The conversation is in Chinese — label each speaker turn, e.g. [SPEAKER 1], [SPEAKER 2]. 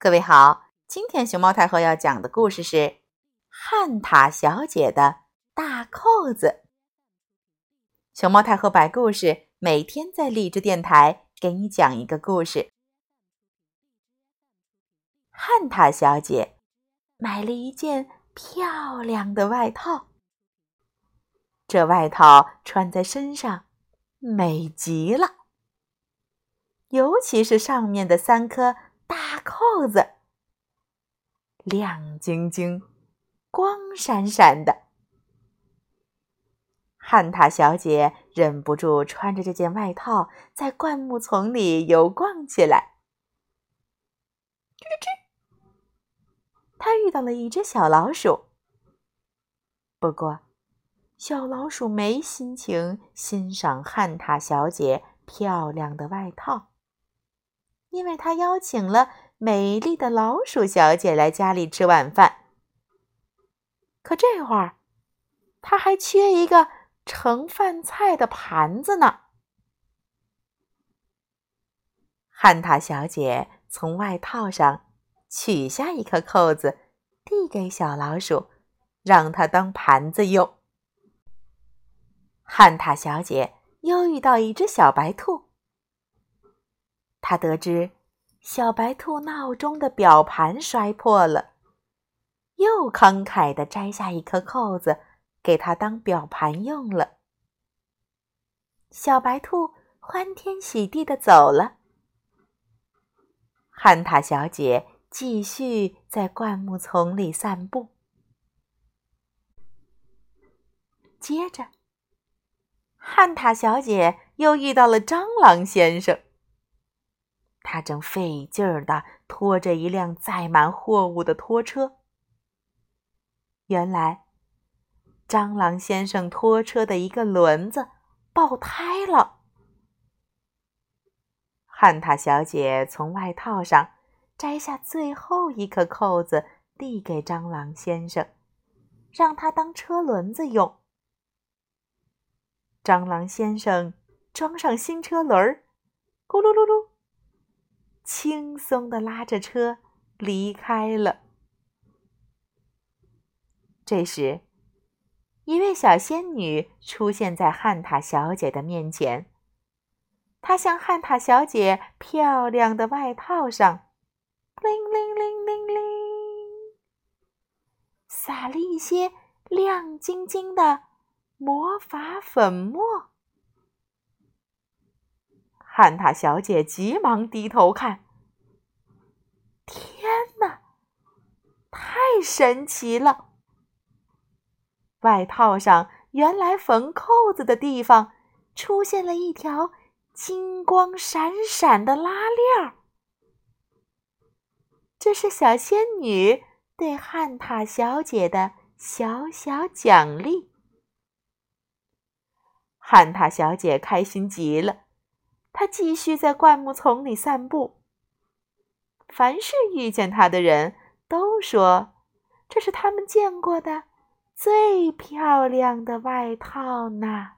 [SPEAKER 1] 各位好，今天熊猫太后要讲的故事是《汉塔小姐的大扣子》。熊猫太后摆故事，每天在荔枝电台给你讲一个故事。汉塔小姐买了一件漂亮的外套，这外套穿在身上美极了，尤其是上面的三颗。大扣子，亮晶晶、光闪闪的。汉塔小姐忍不住穿着这件外套，在灌木丛里游逛起来。吱吱，她遇到了一只小老鼠。不过，小老鼠没心情欣赏汉塔小姐漂亮的外套。因为他邀请了美丽的老鼠小姐来家里吃晚饭，可这会儿他还缺一个盛饭菜的盘子呢。汉塔小姐从外套上取下一颗扣子，递给小老鼠，让它当盘子用。汉塔小姐又遇到一只小白兔。他得知小白兔闹钟的表盘摔破了，又慷慨地摘下一颗扣子，给它当表盘用了。小白兔欢天喜地的走了。汉塔小姐继续在灌木丛里散步。接着，汉塔小姐又遇到了蟑螂先生。他正费劲儿地拖着一辆载满货物的拖车。原来，蟑螂先生拖车的一个轮子爆胎了。汉塔小姐从外套上摘下最后一颗扣子，递给蟑螂先生，让他当车轮子用。蟑螂先生装上新车轮儿，咕噜噜噜。轻松的拉着车离开了。这时，一位小仙女出现在汉塔小姐的面前。她向汉塔小姐漂亮的外套上，铃铃铃铃铃，撒了一些亮晶晶的魔法粉末。汉塔小姐急忙低头看，天哪，太神奇了！外套上原来缝扣子的地方出现了一条金光闪闪的拉链儿，这是小仙女对汉塔小姐的小小奖励。汉塔小姐开心极了。他继续在灌木丛里散步。凡是遇见他的人都说：“这是他们见过的最漂亮的外套呢。”